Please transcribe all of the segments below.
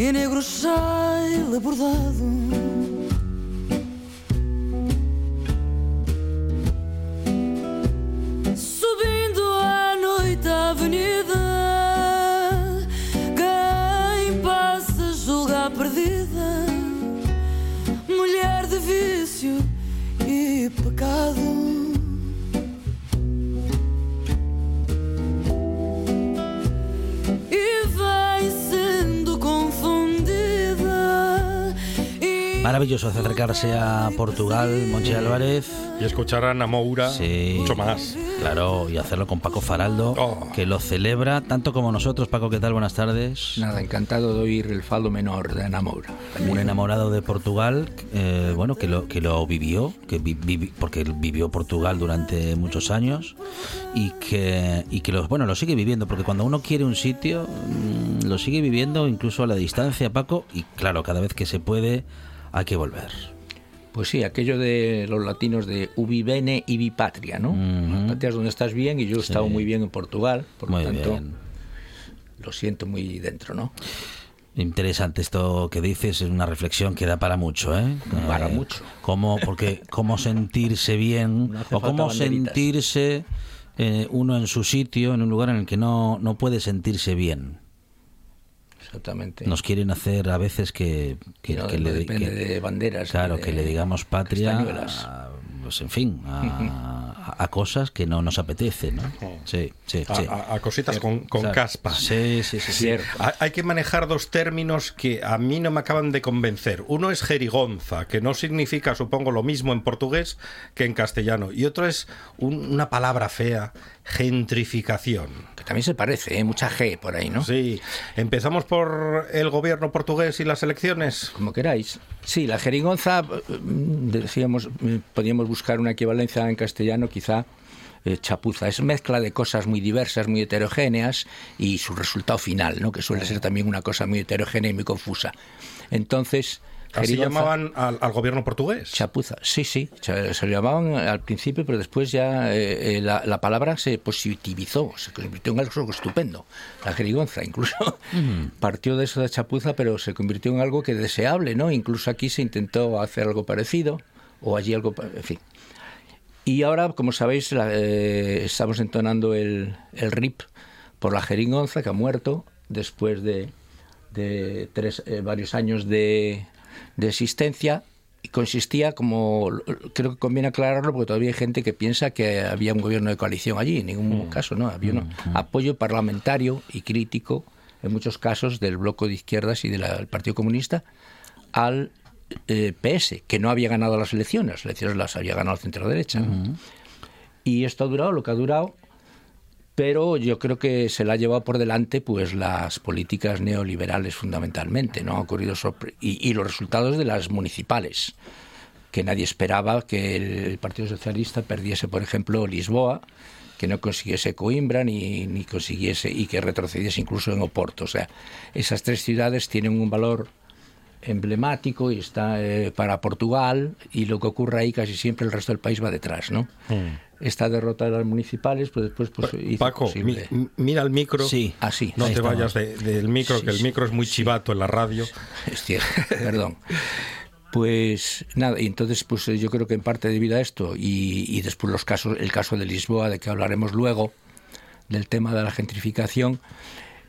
e negro chile bordado. Maravilloso acercarse a Portugal, Monchi Álvarez. Y escuchar a Ana Moura Sí. mucho más. Claro, y hacerlo con Paco Faraldo, Oh. que lo celebra tanto como nosotros. Paco, ¿qué tal? Buenas tardes. Nada, encantado de oír el fado menor de Ana Moura. Un enamorado de Portugal, eh, bueno, que lo, que lo vivió, que vi- vivi- porque él vivió Portugal durante muchos años y que, y que lo, bueno, lo sigue viviendo, porque cuando uno quiere un sitio, mm, lo sigue viviendo incluso a la distancia, Paco, y claro, cada vez que se puede hay que volver. Pues sí, aquello de los latinos de ubi bene ibi patria, ¿no? Ujú. Patria es donde estás bien y yo he estado muy bien en Portugal, por lo Muy tanto bien. lo siento muy dentro, ¿no? Interesante esto que dices, es una reflexión que da para mucho, ¿eh? Para Eh, mucho. Cómo, porque cómo sentirse bien No o cómo banderitas. sentirse eh, uno en su sitio, en un lugar en el que no, no puede sentirse bien. Exactamente. Nos quieren hacer a veces que, que, Y no- que no le, depende que- de banderas. claro, que le digamos patria, a, pues en fin, a, cosas que no nos apetece, ¿no? Sí, sí, A, sí. a- a cositas con, con Claro. caspa. Sí, sí, sí. Cierto. Hay que manejar dos términos que a mí no me acaban de convencer. Uno es jerigonza, que no significa, supongo, lo mismo en portugués que en castellano. Y otro es un- una palabra fea, gentrificación. También se parece, ¿eh? mucha G por ahí, ¿no? Sí, empezamos por el gobierno portugués y las elecciones. Como queráis. Sí, la jeringonza, eh, decíamos, eh, podíamos buscar una equivalencia en castellano, quizá eh, chapuza. Es mezcla de cosas muy diversas, muy heterogéneas y su resultado final, ¿no? que suele ser también una cosa muy heterogénea y muy confusa. Entonces, Así llamaban al, al gobierno portugués. Chapuza, sí, sí, se lo llamaban al principio, pero después ya eh, eh, la, la palabra se positivizó, se convirtió en algo estupendo. La jerigonza incluso partió de eso de chapuza, pero se convirtió en algo que deseable, ¿no? Incluso aquí se intentó hacer algo parecido, o allí algo, en fin. Y ahora, como sabéis, la- eh, estamos entonando el, el RIP por la jeringonza, que ha muerto después de, de tres, eh, varios años de, de existencia. Y consistía, como creo que conviene aclararlo, porque todavía hay gente que piensa que había un gobierno de coalición allí. En ningún caso, no. Había un apoyo parlamentario y crítico, en muchos casos, del bloque de izquierdas y del Partido Comunista al eh, PS, que no había ganado las elecciones. Las elecciones las había ganado el centro derecha. Y esto ha durado lo que ha durado, pero yo creo que se la ha llevado por delante pues las políticas neoliberales fundamentalmente, ¿no? Ha ocurrido y, y los resultados de las municipales, que nadie esperaba que el Partido Socialista perdiese, por ejemplo, Lisboa, que no consiguiese Coimbra ni, ni consiguiese y que retrocediese incluso en Oporto. O sea, esas tres ciudades tienen un valor emblemático y está eh, para Portugal y lo que ocurre ahí casi siempre el resto del país va detrás, ¿no? Esta derrota de las municipales, pues después pues, hizo Paco, mi- mira el micro. Sí. Así, No te estamos. vayas de- del micro, Sí, que el micro es muy chivato en la radio. Es cierto, perdón. Pues nada, y entonces pues yo creo que en parte debido a esto y, y después los casos, el caso de Lisboa, de que hablaremos luego, del tema de la gentrificación,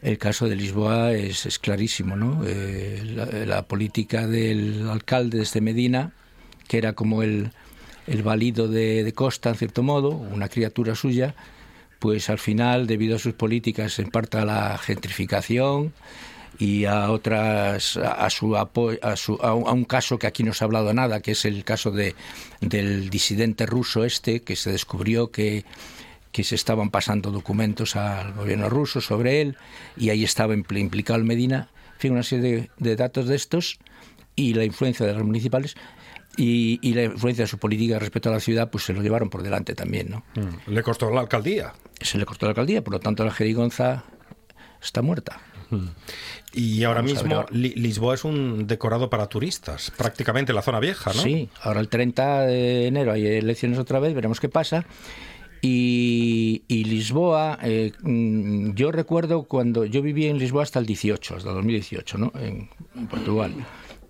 el caso de Lisboa es, es clarísimo, ¿no? Eh, la, la política del alcalde desde Medina, que era como el, el valido de, de Costa, en cierto modo, una criatura suya, pues al final, debido a sus políticas, en parte a la gentrificación y a otras, a, su apo- a, su, a, un, caso que aquí no se ha hablado nada, que es el caso de, del disidente ruso este, que se descubrió que que se estaban pasando documentos al gobierno ruso sobre él y ahí estaba implicado el Medina. En fin, una serie de, datos de estos y la influencia de los municipales y, la influencia de su política respecto a la ciudad, pues se lo llevaron por delante también, ¿no? Mm. Le costó la alcaldía. Se le costó la alcaldía, por lo tanto la jerigonza está muerta. Mm. Y ahora mismo Lisboa es un decorado para turistas, prácticamente la zona vieja, ¿no? Sí, ahora el 30 de enero hay elecciones otra vez, veremos qué pasa. Y, Lisboa, eh, mm, yo recuerdo cuando yo viví en Lisboa hasta el 18, hasta el 2018, ¿no? En, Portugal.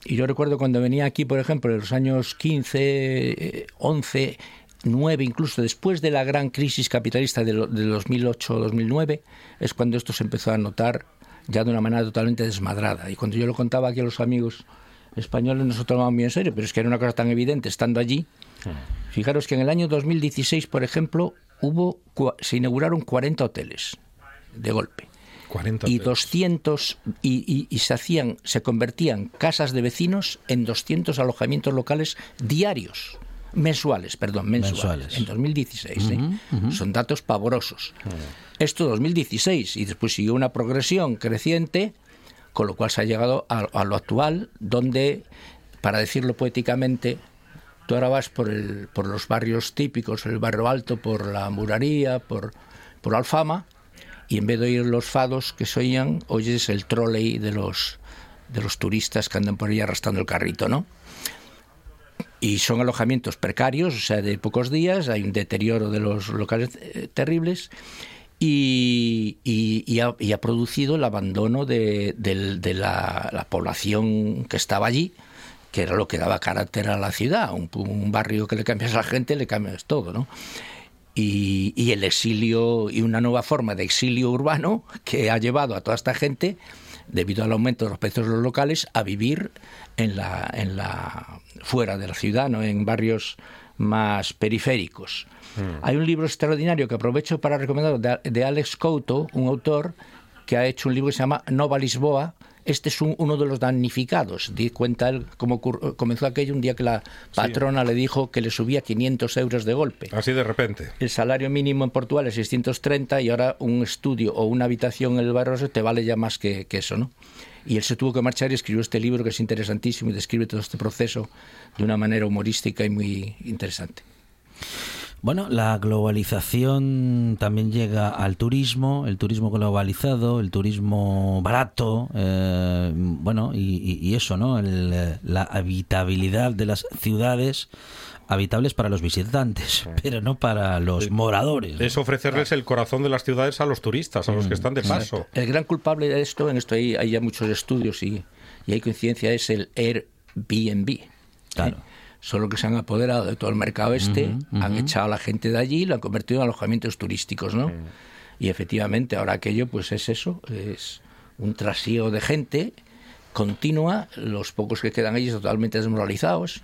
Y yo recuerdo cuando venía aquí, por ejemplo, en los años 15, 11, 9, incluso después de la gran crisis capitalista de, 2008-2009, es cuando esto se empezó a notar ya de una manera totalmente desmadrada. Y cuando yo lo contaba aquí a los amigos españoles, no se tomaban muy en serio, pero es que era una cosa tan evidente estando allí. Fijaros que en el año 2016, por ejemplo, hubo se inauguraron 40 hoteles de golpe. 40 y 200 y, y, se hacían se convertían casas de vecinos en 200 alojamientos locales diarios mensuales, perdón, mensuales, en 2016. ¿eh? Son datos pavorosos. Esto 2016 y después siguió una progresión creciente, con lo cual se ha llegado a, lo actual, donde, para decirlo poéticamente, tú ahora vas por, el, por los barrios típicos, el barrio alto, por la muraría, por, por Alfama, y en vez de oír los fados que se oían, oyes el trolley de los, de los turistas que andan por ahí arrastrando el carrito, ¿no? y son alojamientos precarios, o sea, de pocos días, hay un deterioro de los locales eh, terribles y, y, ha, producido el abandono de, la, población que estaba allí, que era lo que daba carácter a la ciudad, un, barrio que le cambias a la gente, le cambias todo, ¿no? Y, y, el exilio y una nueva forma de exilio urbano que ha llevado a toda esta gente, debido al aumento de los precios de los locales, a vivir en la, en la fuera de la ciudad, ¿no? en barrios más periféricos. Mm. Hay un libro extraordinario que aprovecho para recomendar de, Alex Couto, un autor que ha hecho un libro que se llama Nova Lisboa. Este es uno de los damnificados. Di cuenta él cómo comenzó aquello un día que la patrona le dijo que le subía 500 euros de golpe. Así de repente. El salario mínimo en Portugal es 630 y ahora un estudio o una habitación en el barrio te vale ya más que, que eso, ¿no? y él se tuvo que marchar y escribió este libro que es interesantísimo y describe todo este proceso de una manera humorística y muy interesante. Bueno, la globalización también llega al turismo, el turismo globalizado, el turismo barato, eh, bueno, y, eso, ¿no? la habitabilidad de las ciudades habitables para los visitantes, pero no para los moradores. Es ofrecerles el corazón de las ciudades a los turistas, a los que mm, están de paso. El gran culpable de esto, en esto hay, hay ya muchos estudios y, hay coincidencia, es el Airbnb. Claro. Solo que se han apoderado de todo el mercado este, han echado a la gente de allí y lo han convertido en alojamientos turísticos, ¿no? Y efectivamente, ahora aquello, pues es eso, es un trasiego de gente continua, los pocos que quedan allí totalmente desmoralizados,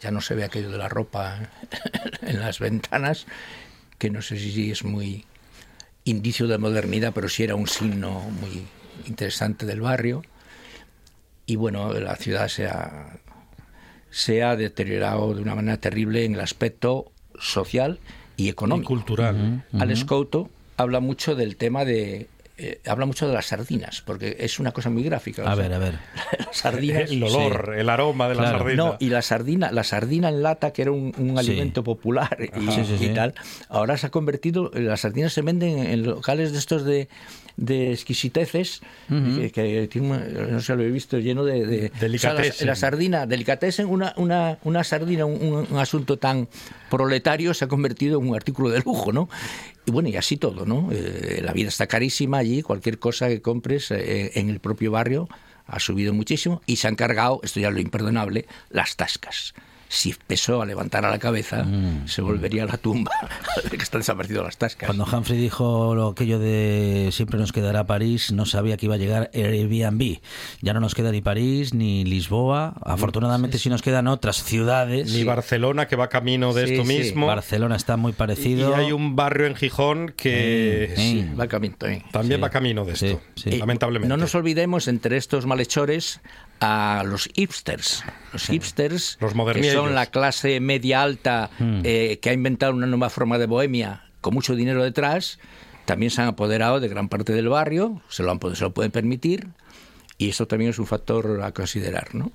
ya no se ve aquello de la ropa en las ventanas, que no sé si es muy indicio de modernidad, pero sí era un signo muy interesante del barrio. Y bueno, la ciudad se ha, se ha deteriorado de una manera terrible en el aspecto social y económico. Y cultural. Alex Couto habla mucho del tema de eh, habla mucho de las sardinas, porque es una cosa muy gráfica. A ver, a ver. Las sardinas. El olor, el aroma de la sardina. No, y la sardina, la sardina en lata, que era un, alimento popular y, tal, ahora se ha convertido, las sardinas se venden en locales de estos de, de exquisiteces, que, no sé, lo he visto lleno de... de la, sardina, delicatessen, una, una, una sardina, un, asunto tan proletario se ha convertido en un artículo de lujo, ¿no? Y bueno, y así todo, ¿no? Eh, la vida está carísima allí, cualquier cosa que compres eh, en el propio barrio ha subido muchísimo y se han cargado, esto ya es lo imperdonable, las tascas si empezó a levantar a la cabeza, mm. se volvería a la tumba que están desaparecidas las tascas. Cuando Humphrey dijo lo aquello de siempre nos quedará París, no sabía que iba a llegar Airbnb. Ya no nos queda ni París ni Lisboa. Afortunadamente sí, nos quedan otras ciudades. Ni Barcelona, que va camino de esto mismo. Barcelona está muy parecido. Y hay un barrio en Gijón que va camino, también va camino de esto, lamentablemente. No nos olvidemos entre estos malhechores a los hipsters. Los hipsters, los que son la clase media alta hmm. eh, que ha inventado una nueva forma de bohemia con mucho dinero detrás, también se han apoderado de gran parte del barrio, se lo, han, se lo pueden permitir, y eso también es un factor a considerar, ¿no?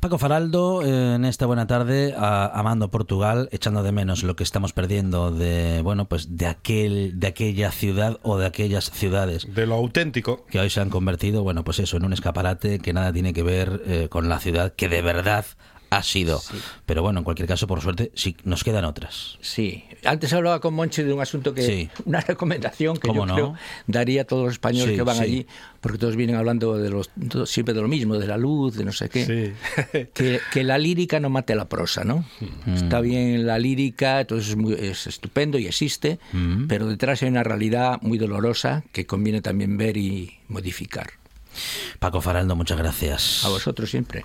Paco Faraldo, eh, en esta buena tarde, a, amando Portugal, echando de menos lo que estamos perdiendo de, bueno, pues de aquel, de aquella ciudad o de aquellas ciudades De lo auténtico. que hoy se han convertido, bueno, pues eso, en un escaparate que nada tiene que ver eh, con la ciudad que de verdad ha sido. Pero bueno, en cualquier caso, por suerte, sí, nos quedan otras. Sí, antes hablaba con Monchi de un asunto que, Sí. una recomendación que ¿Cómo yo no? creo daría a todos los españoles Sí, que van sí. allí, porque todos vienen hablando de los, siempre de lo mismo, de la luz, de no sé qué. Sí. que, que la lírica no mate a la prosa, ¿no? Mm. Está bien la lírica, entonces es, muy- es estupendo y existe, Mm. pero detrás hay una realidad muy dolorosa que conviene también ver y modificar. Paco Faraldo, muchas gracias. A vosotros siempre.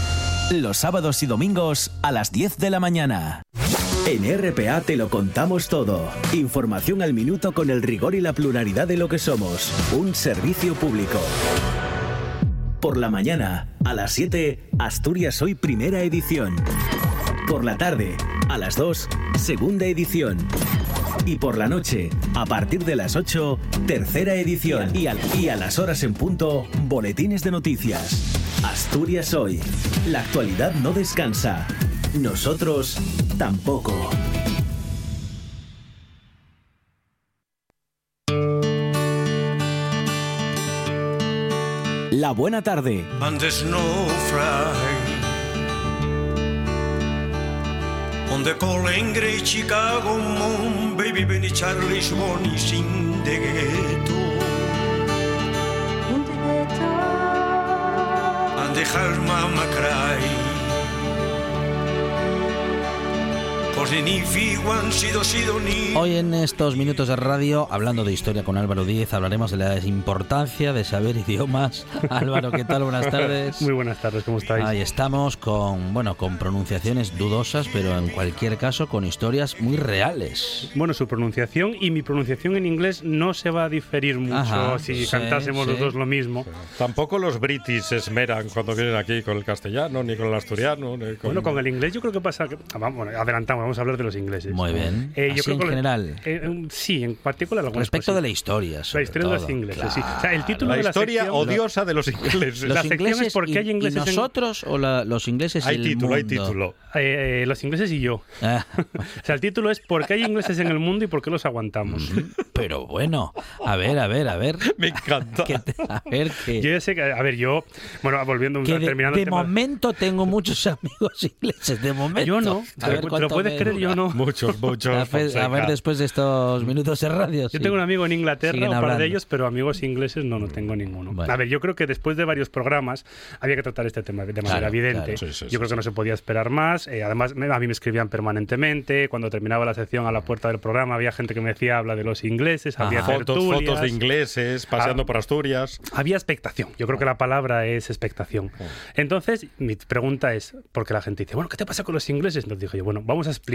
Los sábados y domingos a las 10 de la mañana. En RPA te lo contamos todo. Información al minuto con el rigor y la pluralidad de lo que somos. Un servicio público. Por la mañana, a las 7, Asturias Hoy Primera Edición. Por la tarde, a las 2, Segunda Edición. Y por la noche, a partir de las 8, tercera edición. Y a, y a las horas en punto, boletines de noticias. Asturias hoy. La actualidad no descansa. Nosotros tampoco. La buena tarde. and no fry. On the calling Chicago moon, baby Benny Charlie's money sing the ghetto. And the her mama cry. Hoy en estos minutos de radio, hablando de historia con Álvaro Díez, hablaremos de la importancia de saber idiomas. Álvaro, ¿qué tal? Buenas tardes. Muy buenas tardes, ¿cómo estáis? Ahí estamos con, bueno, con pronunciaciones dudosas, pero en cualquier caso con historias muy reales. Bueno, su pronunciación y mi pronunciación en inglés no se va a diferir mucho Ajá, si sí, cantásemos sí. los dos lo mismo. Tampoco los britis se esmeran cuando vienen aquí con el castellano, ni con el asturiano. Ni con... Bueno, con el inglés yo creo que pasa que... ah, vamos, adelantamos, vamos a hablar de los ingleses. Muy bien. Eh, Así en que- general. eh, sí, en particular algunas Respecto de la cosas. historia. La sobre historia de los todo, ingleses, sí. claro. O sea, el título La de la historia sección- odiosa de los ingleses. Los la sección es ingleses ¿por qué y- hay ingleses y en- nosotros o la- los ingleses y Hay el título, hay mundo? título. Eh, eh, los ingleses y yo. Ah, O sea, el título es ¿Por qué hay ingleses en el mundo y por qué los aguantamos? pero bueno, a ver, a ver, a ver. Me encanta. que te- a ver que, Yo ya sé que, a ver, yo, bueno, volviendo, que de, terminando de el tema- momento tengo muchos amigos ingleses. De momento. Yo no, A ¿te ver te cuánto lo puedes creer? Yo no. Muchos, muchos. A ver, a ver después de estos minutos de radio. Yo sí. tengo un amigo en Inglaterra, Siguen un par hablando. de ellos, pero amigos ingleses no, no tengo ninguno. Bueno. A ver, yo creo que después de varios programas había que tratar este tema de manera Claro, evidente. claro. Sí, sí, yo sí, creo que no se podía esperar más. Eh, además, me- a mí me escribían permanentemente. Cuando terminaba la sección a la puerta del programa, había gente que me decía habla de los ingleses, había. Fotos, fotos de ingleses paseando Ah. por Asturias. Había expectación. Yo creo que la palabra es expectación. Entonces, mi pregunta es, porque la gente dice, bueno, ¿qué te pasa con los ingleses? Entonces dije yo, bueno, vamos a explicar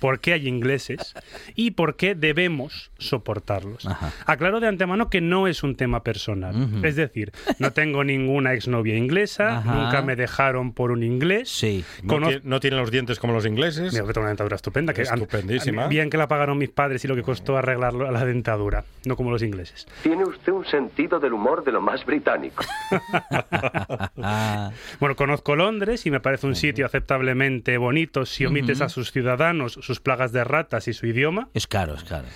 por qué hay ingleses y por qué debemos soportarlos. Ajá. Aclaro de antemano que no es un tema personal. Ujú. Es decir, no tengo ninguna exnovia inglesa, Ajá. nunca me dejaron por un inglés. Sí. No, Conoz- tie- no tienen los dientes como los ingleses. Mira, tengo una dentadura estupenda. Que an- Estupendísima. Bien que la pagaron mis padres y lo que costó arreglarlo a la dentadura, no como los ingleses. Tiene usted un sentido del humor de lo más británico. Bueno, conozco Londres y me parece un sitio aceptablemente bonito si omites a sus ciudadanos, sus plagas de ratas y su idioma. es caro, es caro.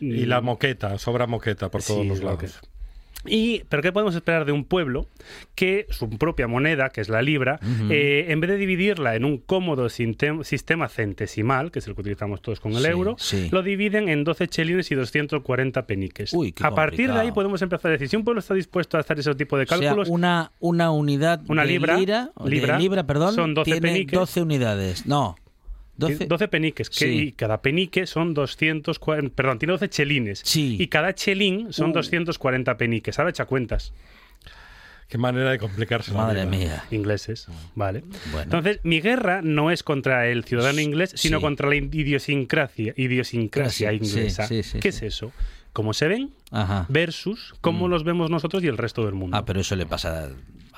Y la moqueta, sobra moqueta por todos Sí, los lo lados. Y, pero ¿qué podemos esperar de un pueblo que su propia moneda, que es la libra, eh, en vez de dividirla en un cómodo sistema centesimal, que es el que utilizamos todos con el Sí, euro, sí. lo dividen en 12 chelines y 240 peniques. Uy, qué a partir de ahí podemos empezar a decir, si un pueblo está dispuesto a hacer ese tipo de O sea, cálculos, una, una unidad Una de libra, lira, de libra, libra, perdón, son 12 tiene peniques. 12 unidades. No, 12. 12 peniques, que Sí. y cada penique son 240, perdón, tiene 12 chelines. Sí. Y cada chelín son Uh. 240 peniques. Ahora echa cuentas. Qué manera de complicarse la Madre vida. mía. Ingleses, vale. Bueno. Entonces, mi guerra no es contra el ciudadano inglés, sino Sí. contra la idiosincrasia, idiosincrasia Sí, inglesa. sí, sí, ¿Qué sí. es eso? ¿Cómo se ven Ajá. versus cómo los vemos nosotros y el resto del mundo? Ah, pero eso le pasa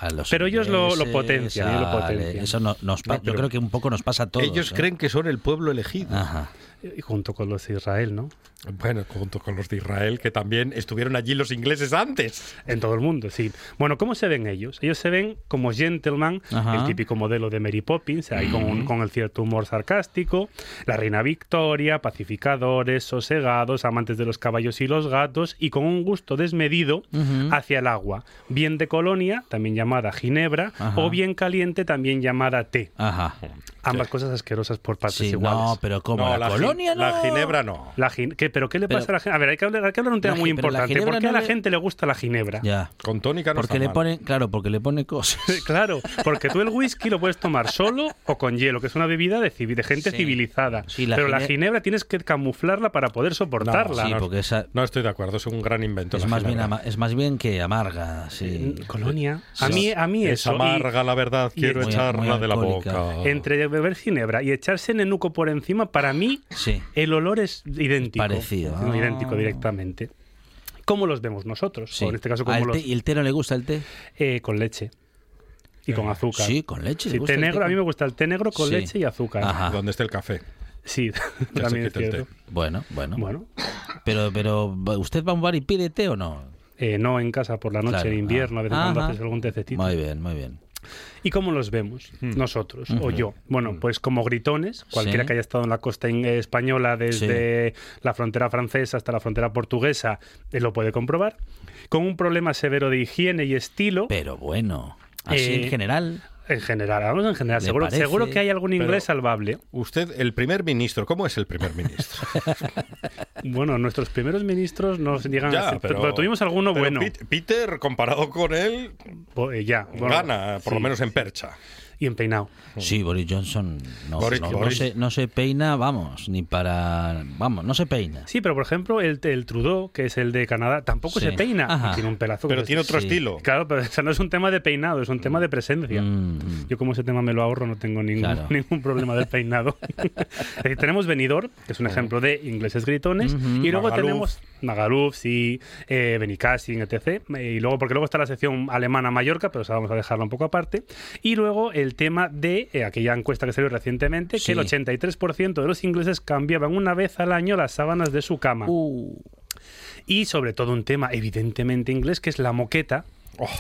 a los Pero ellos lo- potencian, ellos lo ale- potencian. Eso no- nos pa- No, yo creo que un poco nos pasa a todos. Ellos ¿eh? creen que son el pueblo elegido. Ajá. Y junto con los de Israel, ¿no? Bueno, junto con los de Israel, que también estuvieron allí los ingleses antes. En todo el mundo, sí. Bueno, ¿cómo se ven ellos? Ellos se ven como gentleman, Ajá. el típico modelo de Mary Poppins, ahí con, un- con el cierto humor sarcástico, la reina Victoria, pacificadores, sosegados, amantes de los caballos y los gatos, y con un gusto desmedido hacia el agua, bien de colonia, también llamada ginebra, Ajá. o bien caliente, también llamada té. Ajá. Ambas cosas asquerosas por partes Sí, iguales. no, pero como No, la, colonia no. la ginebra no. La gin- ¿qué, ¿Pero qué le Pero- pasa a la gente? A ver, hay que hablar, hay que hablar de un tema La muy importante. ¿Por qué a la le- gente le gusta la ginebra? Ya. Con tónica no Porque está le mal. pone, claro, porque le pone cosas. Claro, porque tú el whisky lo puedes tomar solo o con hielo, que es una bebida de, gente Sí. civilizada. Sí, la Pero la gine- ginebra tienes que camuflarla para poder soportarla. Sí, porque esa No estoy de acuerdo, es un gran invento. es la más bien ama- es más bien que amarga, sí. Mm, Colonia. A mí, a mí Es eso. y amarga la verdad, y quiero Muy- echarla muy de la boca. entre beber ginebra y echarse nenuco por encima, para mí el olor es idéntico. Parecido. No, Ah. idéntico directamente. ¿Cómo los vemos nosotros? Sí. O en este caso, Ah, ¿cómo el té- los, ¿Y el té no le gusta el té? eh, con leche. Y con azúcar. Sí, con leche. Sí, ¿le gusta té negro, a mí me gusta el té negro con Sí. leche y azúcar. Ajá. Donde esté el café. Sí, Ya también es cierto. té. Bueno, bueno. Bueno, Pero, pero, ¿usted va a un bar y pide té o no? eh, no en casa por la noche, Claro, en invierno, ah. a veces cuando Ajá. haces algún tececito. Muy bien, muy bien. ¿Y cómo los vemos nosotros o yo? Bueno, pues como gritones, cualquiera Sí. que haya estado en la costa española desde la frontera francesa hasta la frontera portuguesa, eh, lo puede comprobar. Con un problema severo de higiene y estilo. Pero bueno, así Eh, en general. En general, vamos en general. ¿Le Seguro, parece? seguro que hay algún inglés Pero- salvable. Usted, el primer ministro, ¿cómo es el primer ministro? Bueno, nuestros primeros ministros nos llegan Ya, a ser- pero- pero tuvimos alguno Pero bueno. Peter, comparado con él, eh, ya, bueno, gana, por lo menos en percha. Y en peinado. Sí, Boris Johnson no, Boris- no, no Boris- se, no se peina, vamos, ni para... Vamos, no se peina. Sí, pero por ejemplo, el, el Trudeau, que es el de Canadá, tampoco Sí. se peina. Ajá. Tiene un pelazo. Pero tiene es- otro sí. estilo. Claro, pero eso no es un tema de peinado, es un tema de presencia. Mm, mm. Yo como ese tema me lo ahorro, no tengo ningún, Claro. ningún problema del peinado. decir, tenemos Benidorm, que es un ejemplo de ingleses gritones, y luego Magaluf. tenemos Magaluf, sí, eh, Benicassin, etc. Y luego, porque luego está la sección alemana Mallorca, pero esa vamos a dejarla un poco aparte. Y luego el tema de eh, aquella encuesta que salió recientemente, Sí. que el 83% de los ingleses cambiaban una vez al año las sábanas de su cama. Uh, Y sobre todo un tema evidentemente inglés, que es la moqueta.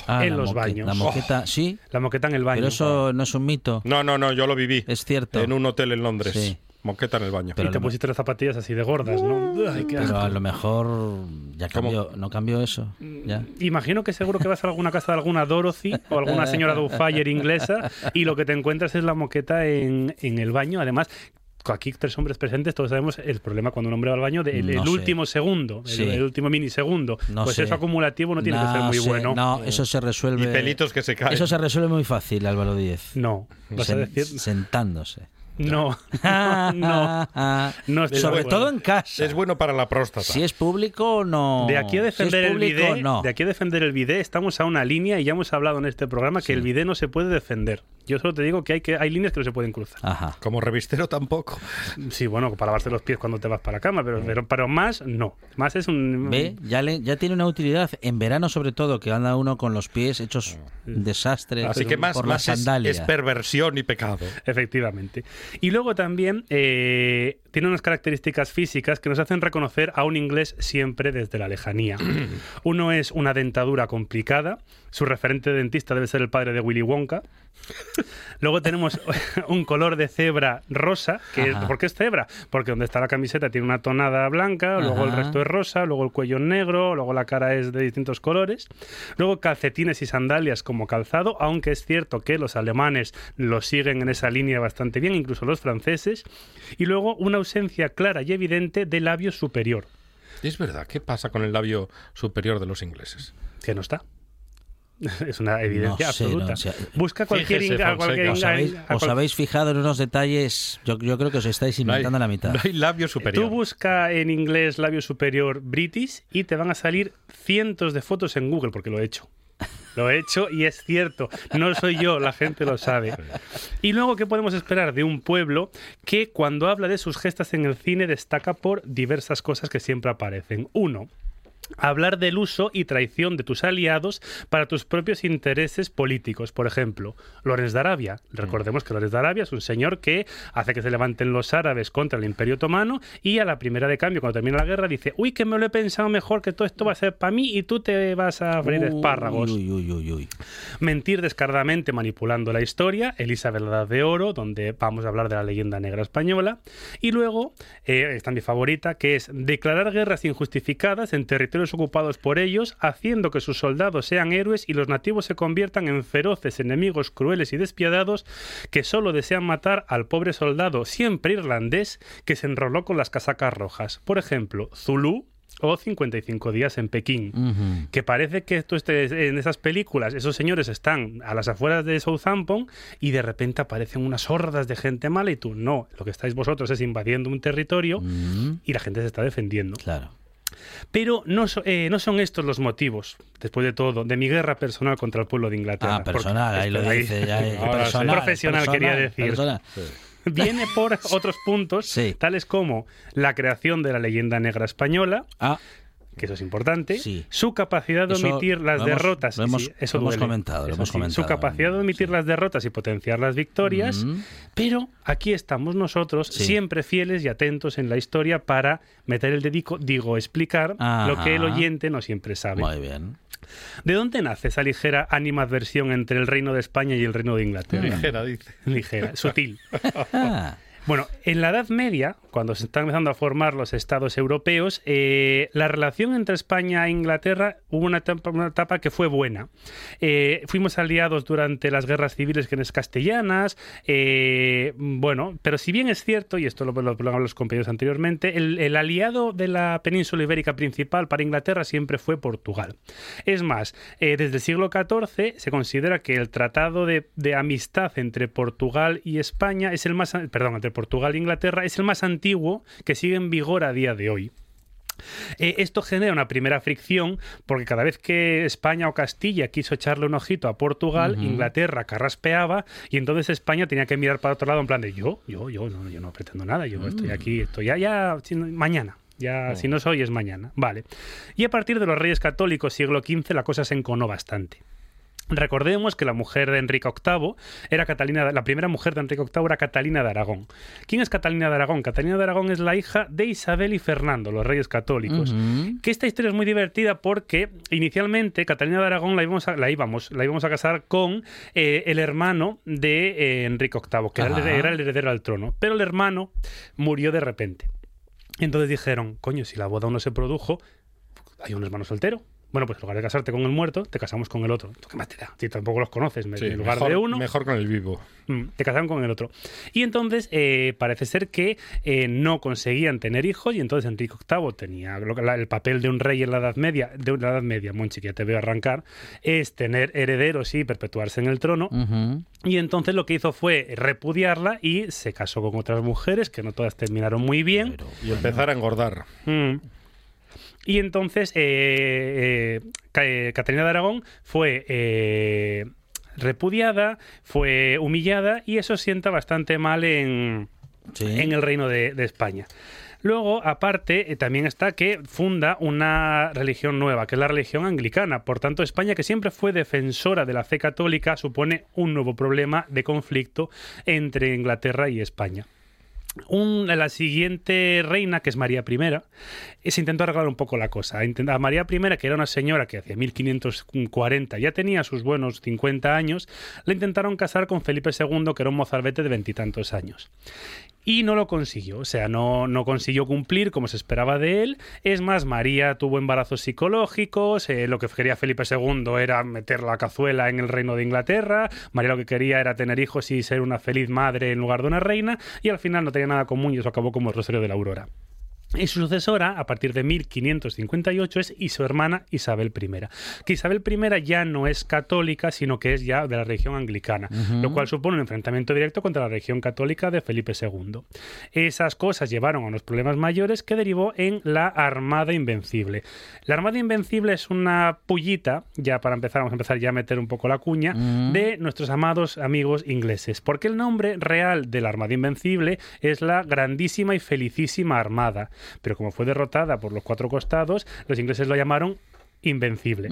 ah, En los moque- baños. La moqueta, sí, La moqueta en el baño. pero eso no es un mito. No, no, no, yo lo viví. Es cierto. En un hotel en Londres. Sí. Moqueta en el baño. Pero y te me- pusiste las zapatillas así de gordas, ¿no? Ay, qué Pero asco. a lo mejor ya ¿Cómo? cambió, no cambió eso. Ya. Imagino que seguro que vas a alguna casa de alguna Dorothy o alguna señora Doubtfire inglesa y lo que te encuentras es la moqueta en, en el baño. Además, aquí tres hombres presentes, todos sabemos el problema cuando un hombre va al baño del No último segundo, el, Sí. el último minisegundo. No pues sé. eso acumulativo no tiene que ser muy sé, bueno. No, eso se resuelve. Y pelitos que se caen. Eso se resuelve muy fácil, Álvaro Díez. No, vas a decir. Sentándose. No, no. No estoy Sobre todo en casa. Es bueno para la próstata. Si es público, no. De aquí a Si es defender el no. de aquí a defender el bidet, estamos a una línea y ya hemos hablado en este programa que el bidet no se puede defender. Yo solo te digo que hay que hay líneas que no se pueden cruzar. Ajá. Como revistero tampoco. Sí, bueno, para lavarse los pies cuando te vas para la cama, pero, pero, pero más no. Más es un Ve, ya, le, ya tiene una utilidad. En verano, sobre todo, que anda uno con los pies hechos un desastre Así que más, por más la es, sandalia. es perversión y pecado. Efectivamente. Y luego también eh, tiene unas características físicas que nos hacen reconocer a un inglés siempre desde la lejanía. Uno es una dentadura complicada. Su referente de dentista debe ser el padre de Willy Wonka. Luego tenemos un color de cebra rosa. Que es- Ajá. ¿Por qué es cebra? Porque donde está la camiseta tiene una tonada blanca, luego el resto es rosa, luego el cuello negro, luego la cara es de distintos colores. Luego calcetines y sandalias como calzado, aunque es cierto que los alemanes lo siguen en esa línea bastante bien, incluso los franceses. Y luego una ausencia clara y evidente de labio superior, Es verdad, ¿qué pasa con el labio superior de los ingleses? que no está. Es una evidencia No sé, absoluta. no, o sea, Busca cualquier, fíjese, inga- cualquier Fonseca. ¿Os habéis, os cual- habéis fijado en unos detalles? Yo, yo creo que os estáis No hay, inventando la mitad. no hay labio superior. Tú busca en inglés labio superior British y te van a salir cientos de fotos en Google, porque lo he hecho. Lo he hecho y es cierto. No soy yo, la gente lo sabe. Y luego, ¿qué podemos esperar de un pueblo que cuando habla de sus gestas en el cine destaca por diversas cosas que siempre aparecen? Uno, hablar del uso y traición de tus aliados para tus propios intereses políticos. Por ejemplo, Lorenz de Arabia. Recordemos que Lorenz de Arabia es un señor que hace que se levanten los árabes contra el Imperio Otomano y a la primera de cambio, cuando termina la guerra, dice, uy, que me lo he pensado mejor, que todo esto va a ser para mí y tú te vas a freír espárragos Uy, uy, uy, uy. mentir descaradamente manipulando la historia, Elizabeth la Edad de Oro, donde vamos a hablar de la leyenda negra española, y luego, eh, esta es mi favorita, que es declarar guerras injustificadas en territorios ocupados por ellos, haciendo que sus soldados sean héroes y los nativos se conviertan en feroces enemigos crueles y despiadados que solo desean matar al pobre soldado, siempre irlandés, que se enroló con las casacas rojas. Por ejemplo, Zulu o 55 días en Pekín que parece que esto esté en esas películas, esos señores están a las afueras de Southampton y de repente aparecen unas hordas de gente mala y tú no, lo que estáis vosotros es invadiendo un territorio y la gente se está defendiendo. claro. Pero no, so- eh, no son estos los motivos, después de todo, de mi guerra personal contra el pueblo de Inglaterra. Ah, personal, ahí lo ahí- dice. Ya, eh, Ahora personal, Profesional, quería decir. personal. Viene por otros puntos, Sí. tales como la creación de la leyenda negra española, Ah, que eso es importante, Sí. su capacidad de Eso omitir las lo hemos- derrotas. lo hemos- sí, eso lo hemos comentado, lo Eso hemos sí, comentado. Su capacidad de omitir Sí. las derrotas y potenciar las victorias, Mm. pero aquí estamos nosotros Sí. siempre fieles y atentos en la historia para meter el dedico, digo, explicar lo que el oyente no siempre sabe. muy bien. ¿De dónde nace esa ligera animadversión entre el reino de España y el reino de Inglaterra? Ligera, dice. Ligera, sutil. Bueno, en la Edad Media, cuando se están empezando a formar los estados europeos, eh, la relación entre España e Inglaterra hubo una etapa, una etapa que fue buena. Eh, fuimos aliados durante las guerras civiles castellanas, eh, bueno, pero si bien es cierto, y esto lo, lo, lo los compañeros anteriormente, el, aliado de la península ibérica principal para Inglaterra siempre fue Portugal. Es más, desde el siglo XIV se considera que el tratado de, de amistad entre Portugal y España es el más, perdón, entre Portugal e Inglaterra es el más antiguo que sigue en vigor a día de hoy. Eh, esto genera una primera fricción porque cada vez que España o Castilla quiso echarle un ojito a Portugal, Inglaterra carraspeaba y entonces España tenía que mirar para otro lado en plan de yo, yo, yo, no, yo no pretendo nada, yo estoy aquí, estoy ya, ya, si no- mañana. Ya, si no soy, es mañana. Vale. Y a partir de los Reyes Católicos, siglo XV, la cosa se enconó bastante. Recordemos que la mujer de Enrique VIII era Catalina, la primera mujer de Enrique VIII era Catalina de Aragón. ¿Quién es Catalina de Aragón? Catalina de Aragón es la hija de Isabel y Fernando, los reyes católicos. Que esta historia es muy divertida porque inicialmente Catalina de Aragón la íbamos a, la íbamos, la íbamos a casar con eh, el hermano de eh, Enrique VIII, que era el, Ajá. era el heredero al trono. Pero el hermano murió de repente. Entonces dijeron, coño, si la boda aún no se produjo, hay un hermano soltero. Bueno, pues en lugar de casarte con el muerto, te casamos con el otro. ¿Tú ¿Qué más te da? Si tampoco los conoces, Sí, en lugar mejor, de uno, mejor con el vivo. mm, te casaron con el otro. Y entonces eh, parece ser que eh, no conseguían tener hijos y entonces Enrique VIII tenía lo la- el papel de un rey en la Edad Media, de la Edad Media, Monchi, que ya te veo arrancar, es tener herederos y perpetuarse en el trono. Ujú. Y entonces lo que hizo fue repudiarla y se casó con otras mujeres que no todas terminaron muy bien. Pero, Y empezar a engordar. Mm. Y entonces eh, eh, eh, Catalina de Aragón fue eh, repudiada, fue humillada y eso sienta bastante mal en, sí. en el reino de, de España. Luego, aparte, también está que funda una religión nueva, que es la religión anglicana. Por tanto, España, que siempre fue defensora de la fe católica, supone un nuevo problema de conflicto entre Inglaterra y España. La siguiente reina, que es María I, se intentó arreglar un poco la cosa. A María I, que era una señora que hacia 1540 ya tenía sus buenos 50 años, la intentaron casar con Felipe II, que era un mozalbete de veintitantos años. Y no lo consiguió, o sea, no, no consiguió cumplir como se esperaba de él. Es más, María tuvo embarazos psicológicos, eh, lo que quería Felipe II era meter la cazuela en el reino de Inglaterra, María lo que quería era tener hijos y ser una feliz madre en lugar de una reina, y al final no tenía nada común y eso acabó como el Rosario de la Aurora. Y su sucesora, a partir de 1558, es y su hermana Isabel I. Que Isabel I ya no es católica, sino que es ya de la religión anglicana, lo cual supone un enfrentamiento directo contra la religión católica de Felipe II. Esas cosas llevaron a unos problemas mayores que derivó en la Armada Invencible. La Armada Invencible es una pullita, ya para empezar, vamos a empezar ya a meter un poco la cuña, de nuestros amados amigos ingleses, porque el nombre real de la Armada Invencible es la Grandísima y Felicísima Armada pero como fue derrotada por los cuatro costados, los ingleses lo llamaron invencible.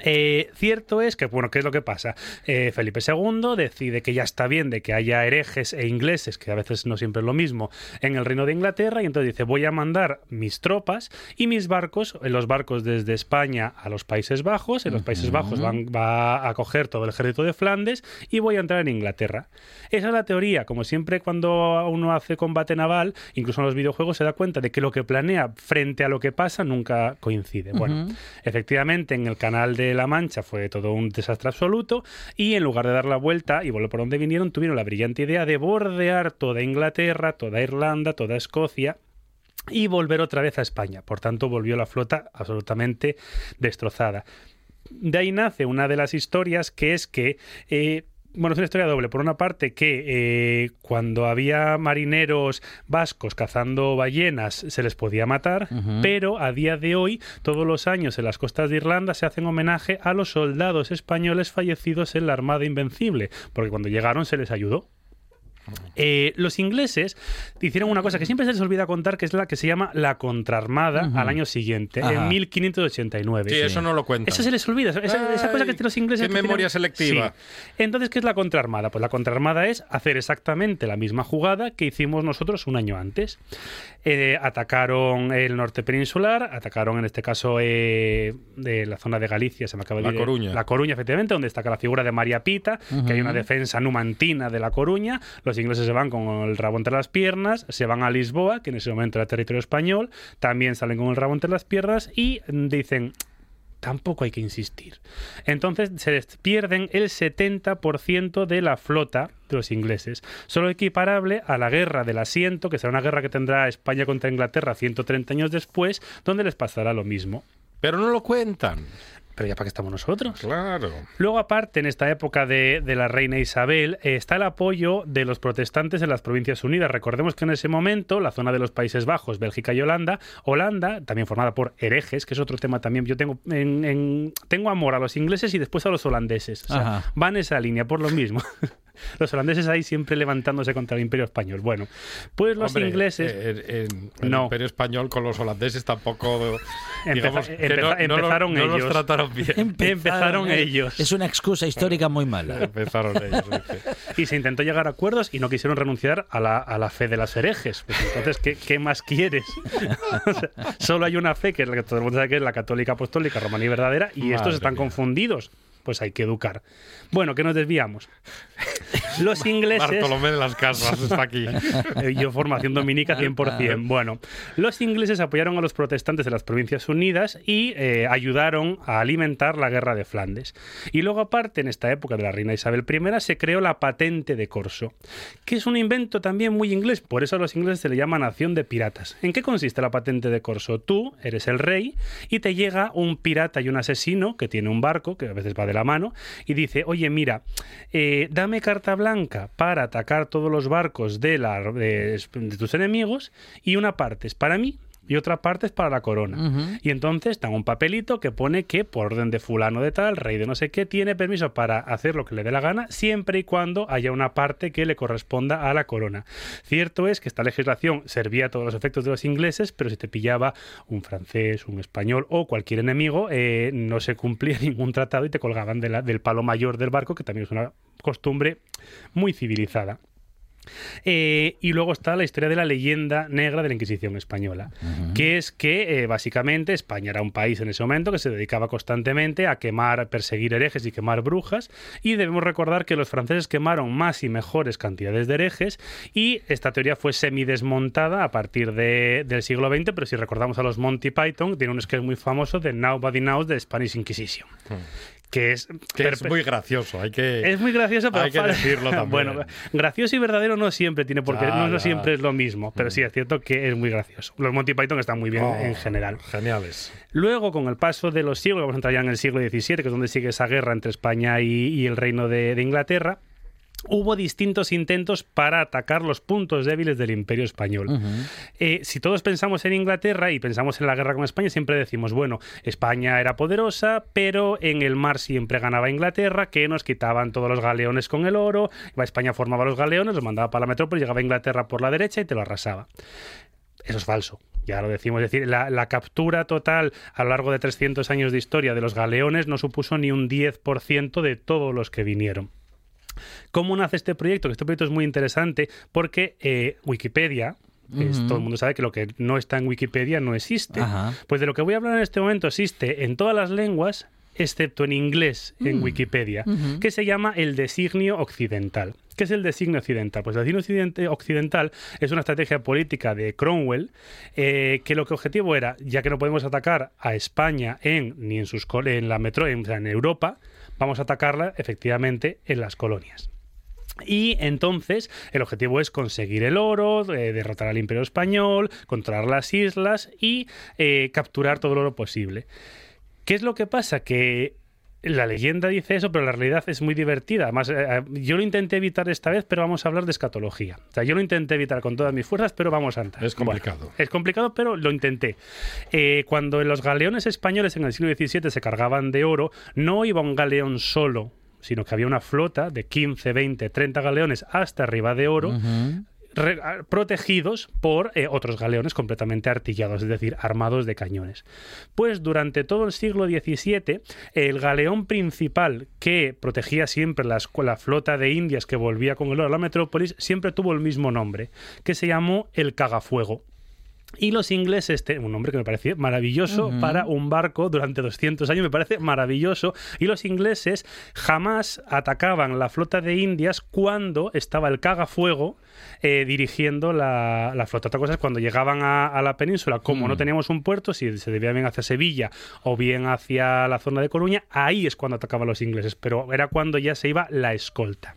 Eh, cierto es que, bueno, ¿qué es lo que pasa? Eh, Felipe II decide que ya está bien de que haya herejes e ingleses, que a veces no siempre es lo mismo, en el reino de Inglaterra, y entonces dice, voy a mandar mis tropas y mis barcos, en los barcos desde España a los Países Bajos, en los Países Bajos van, va a coger todo el ejército de Flandes y voy a entrar en Inglaterra. Esa es la teoría, como siempre cuando uno hace combate naval, incluso en los videojuegos se da cuenta de que lo que planea frente a lo que pasa nunca coincide. Bueno, efectivamente en el canal de la Mancha fue todo un desastre absoluto y en lugar de dar la vuelta y volver por donde vinieron, tuvieron la brillante idea de bordear toda Inglaterra, toda Irlanda, toda Escocia y volver otra vez a España. Por tanto, volvió la flota absolutamente destrozada. De ahí nace una de las historias que es que eh, bueno, es una historia doble. Por una parte, que eh, cuando había marineros vascos cazando ballenas se les podía matar, pero a día de hoy, todos los años en las costas de Irlanda se hacen homenaje a los soldados españoles fallecidos en la Armada Invencible, porque cuando llegaron se les ayudó. Eh, los ingleses hicieron una cosa que siempre se les olvida contar, que es la que se llama la contraarmada al año siguiente, en 1589. Sí, eso no lo cuentan. Eso se les olvida. Esa, cosa que los ingleses. Qué memoria selectiva. Entonces, ¿qué es la contraarmada? Pues la contraarmada es hacer exactamente la misma jugada que hicimos nosotros un año antes. Eh, atacaron el norte peninsular, atacaron en este caso eh, de la zona de Galicia, se me acaba de La Coruña. La Coruña, efectivamente, donde destaca la figura de María Pita, que hay una defensa numantina de La Coruña. Los ingleses se van con el rabo entre las piernas, se van a Lisboa, que en ese momento era territorio español, también salen con el rabo entre las piernas y dicen, tampoco hay que insistir. Entonces se pierden el 70% de la flota de los ingleses, solo equiparable a la guerra del asiento, que será una guerra que tendrá España contra Inglaterra 130 años después, donde les pasará lo mismo. Pero no lo cuentan. Pero ya para qué estamos nosotros. Claro. Luego, aparte, en esta época de, de la reina Isabel, eh, está el apoyo de los protestantes en las Provincias Unidas. Recordemos que en ese momento, la zona de los Países Bajos, Bélgica y Holanda, Holanda, también formada por herejes, que es otro tema también. Yo tengo, en, en- tengo amor a los ingleses y después a los holandeses. O sea, van esa línea por lo mismo. los holandeses ahí siempre levantándose contra el Imperio Español. Bueno, pues los Hombre, ingleses. eh, en- el No. Imperio Español con los holandeses tampoco. Empeza- digamos, no- empeza- no empezaron no los ellos. trataron bien. Empezaron ellos. Es una excusa histórica muy mala. Empezaron ellos. y se intentó llegar a acuerdos y no quisieron renunciar a la, a la fe de las herejes. Pues entonces, ¿qué, qué más quieres? O sea, solo hay una fe, que es la que todo el mundo sabe que es la católica apostólica romana y verdadera, y estos Madre están mía. confundidos. Pues hay que educar. Bueno, que nos desviamos. Los ingleses... Bartolomé de las Casas está aquí. Yo formación dominica 100%. Bueno, los ingleses apoyaron a los protestantes de las Provincias Unidas y eh, ayudaron a alimentar la guerra de Flandes. Y luego aparte, en esta época de la reina Isabel I, se creó la patente de corso, que es un invento también muy inglés. Por eso a los ingleses se le llama nación de piratas. ¿En qué consiste la patente de corso? Tú eres el rey y te llega un pirata y un asesino que tiene un barco, que a veces va de la mano, y dice, oye, mira, eh, dame carta blanca para atacar todos los barcos de, la, de, de tus enemigos y una parte es para mí y otra parte es para la corona. Y entonces dan un papelito que pone que por orden de fulano de tal, rey de no sé qué, tiene permiso para hacer lo que le dé la gana, siempre y cuando haya una parte que le corresponda a la corona. Cierto es que esta legislación servía a todos los efectos de los ingleses, pero si te pillaba un francés, un español o cualquier enemigo, eh, no se cumplía ningún tratado y te colgaban de la- del palo mayor del barco, que también es una costumbre muy civilizada. Eh, y luego está la historia de la leyenda negra de la Inquisición española, que es que eh, básicamente España era un país en ese momento que se dedicaba constantemente a quemar, perseguir herejes y quemar brujas, y debemos recordar que los franceses quemaron más y mejores cantidades de herejes, y esta teoría fue semidesmontada a partir de- del siglo XX, pero si recordamos a los Monty Python, tiene un sketch muy famoso de Nobody Knows de Spanish Inquisition. Que es, que es muy gracioso. Hay que, es muy gracioso, pero hay que decirlo también. bueno, gracioso y verdadero no siempre tiene porque Ya, no, no siempre es lo mismo, pero Mm. sí es cierto que es muy gracioso. Los Monty Python están muy bien Oh, en general. Geniales. Luego, con el paso de los siglos, vamos a entrar ya en el siglo XVII, que es donde sigue esa guerra entre España y, y el reino de, de Inglaterra. Hubo distintos intentos para atacar los puntos débiles del imperio español. Eh, si todos pensamos en Inglaterra y pensamos en la guerra con España, siempre decimos, bueno, España era poderosa, pero en el mar siempre ganaba Inglaterra, que nos quitaban todos los galeones con el oro, España formaba los galeones, los mandaba para la metrópoli, llegaba Inglaterra por la derecha y te lo arrasaba. Eso es falso. Ya lo decimos, es decir, la, la captura total a lo largo de 300 años de historia de los galeones no supuso ni un 10% de todos los que vinieron. ¿Cómo nace este proyecto? Que este proyecto es muy interesante porque eh, Wikipedia, es- todo el mundo sabe que lo que no está en Wikipedia no existe. Ajá. Pues de lo que voy a hablar en este momento existe en todas las lenguas, excepto en inglés en Mm. Wikipedia, que se llama el designio occidental. ¿Qué es el designio occidental? Pues el designio occidental es una estrategia política de Cromwell eh, que lo que objetivo era, ya que no podemos atacar a España en ni en sus en la metro, en Europa, vamos a atacarla efectivamente en las colonias. Y entonces el objetivo es conseguir el oro, eh, derrotar al imperio español, controlar las islas y eh, capturar todo el oro posible. ¿Qué es lo que pasa? Que la leyenda dice eso, pero la realidad es muy divertida. Además, eh, yo lo intenté evitar esta vez, pero vamos a hablar de escatología. O sea, yo lo intenté evitar con todas mis fuerzas, pero vamos a entrar. Es complicado. Bueno, es complicado, pero lo intenté. Eh, cuando los galeones españoles en el siglo XVII se cargaban de oro, no iba un galeón solo, sino que había una flota de 15, 20, 30 galeones hasta arriba de oro protegidos por eh, otros galeones completamente artillados, es decir, armados de cañones. Pues durante todo el siglo XVII, el galeón principal que protegía siempre las- la flota de indias que volvía con el oro a la metrópolis siempre tuvo el mismo nombre, que se llamó el Cagafuego. Y los ingleses, te- un nombre que me parece maravilloso para un barco durante 200 años, me parece maravilloso. Y los ingleses jamás atacaban la flota de Indias cuando estaba el cagafuego eh, dirigiendo la, la flota. Otra cosa es cuando llegaban a, a la península, como no teníamos un puerto, si se debía bien hacia Sevilla o bien hacia la zona de Coruña, ahí es cuando atacaban los ingleses, pero era cuando ya se iba la escolta.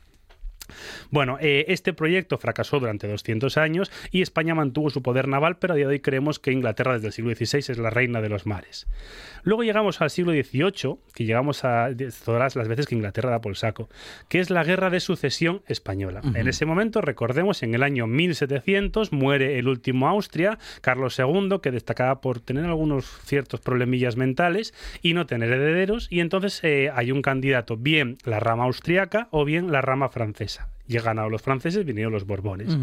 Bueno, eh, este proyecto fracasó durante 200 años y España mantuvo su poder naval, pero a día de hoy creemos que Inglaterra desde el siglo XVI es la reina de los mares. Luego llegamos al siglo XVIII, que llegamos a todas las veces que Inglaterra da por el saco, que es la Guerra de Sucesión Española. En ese momento, recordemos, en el año 1700 muere el último Austria, Carlos II, que destacaba por tener algunos ciertos problemillas mentales y no tener herederos, y entonces eh, hay un candidato, bien la rama austriaca o bien la rama francesa. Llegan a los franceses, vinieron los Borbones.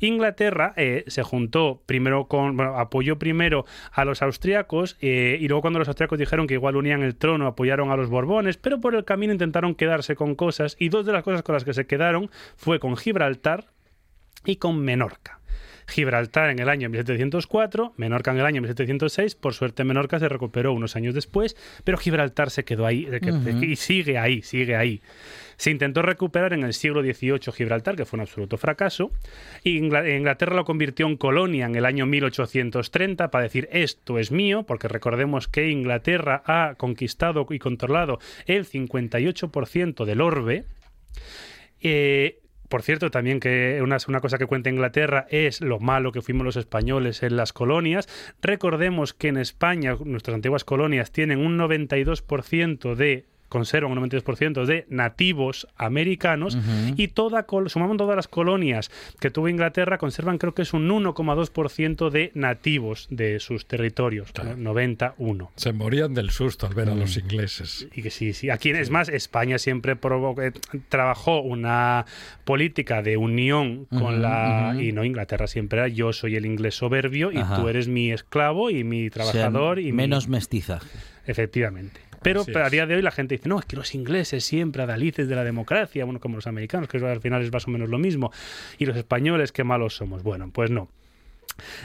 Inglaterra eh, se juntó primero con, bueno, apoyó primero a los austriacos eh, y luego cuando los austriacos dijeron que igual unían el trono apoyaron a los Borbones, pero por el camino intentaron quedarse con cosas y dos de las cosas con las que se quedaron fue con Gibraltar y con Menorca. Gibraltar en el año 1704, Menorca en el año 1706. Por suerte, Menorca se recuperó unos años después, pero Gibraltar se quedó ahí y sigue ahí, sigue ahí. Se intentó recuperar en el siglo XVIII Gibraltar, que fue un absoluto fracaso. y Ingla- Inglaterra lo convirtió en colonia en el año 1830 para decir esto es mío, porque recordemos que Inglaterra ha conquistado y controlado el 58% del orbe. Eh, por cierto, también que una, una cosa que cuenta Inglaterra es lo malo que fuimos los españoles en las colonias. Recordemos que en España nuestras antiguas colonias tienen un 92% de conservan un 92% de nativos americanos y toda sumamos todas las colonias que tuvo Inglaterra conservan creo que es un 1,2% de nativos de sus territorios, ¿no? 91. Se morían del susto al ver a los ingleses. Y que sí, sí. Aquí es más, España siempre eh, trabajó una política de unión con la. Y no, Inglaterra siempre era yo soy el inglés soberbio y Ajá. tú eres mi esclavo y mi trabajador. Y mi- menos mestizaje. Efectivamente. Pero, a día de hoy la gente dice, no, es que los ingleses siempre adalices de la democracia, bueno, como los americanos, que al final es más o menos lo mismo, y los españoles, qué malos somos. Bueno, pues no.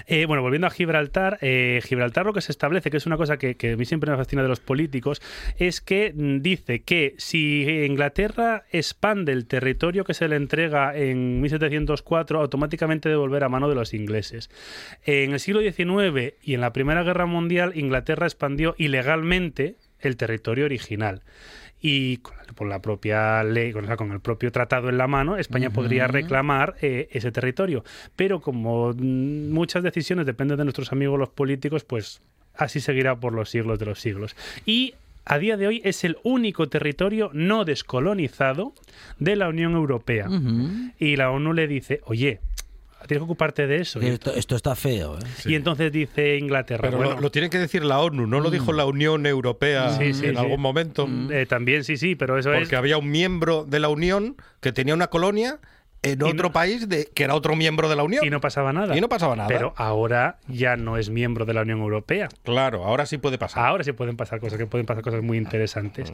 Eh, bueno, volviendo a Gibraltar, eh, Gibraltar lo que se establece, que es una cosa que, que a mí siempre me fascina de los políticos, es que mm, dice que si Inglaterra expande el territorio que se le entrega en 1704, automáticamente debe volver a mano de los ingleses. En el siglo XIX y en la Primera Guerra Mundial, Inglaterra expandió ilegalmente el territorio original. y con la, por la propia ley, con, o sea, con el propio tratado en la mano, España podría reclamar eh, ese territorio. Pero como mm, muchas decisiones dependen de nuestros amigos los políticos, pues así seguirá por los siglos de los siglos. Y a día de hoy es el único territorio no descolonizado de la Unión Europea. Y la ONU le dice, oye, tienes que ocuparte de eso. Esto, esto está feo, ¿eh? y entonces dice Inglaterra, Pero bueno, lo, lo tiene que decir la ONU, no lo dijo la Unión Europea Sí, sí, en sí. algún momento. eh, también sí, sí, pero eso es... Porque había un miembro de la Unión que tenía una colonia en Y otro no- país de, que era otro miembro de la Unión. Y no pasaba nada. Y no pasaba nada. Pero ahora ya no es miembro de la Unión Europea. Claro, ahora sí puede pasar. Ahora sí pueden pasar cosas, que pueden pasar cosas muy interesantes.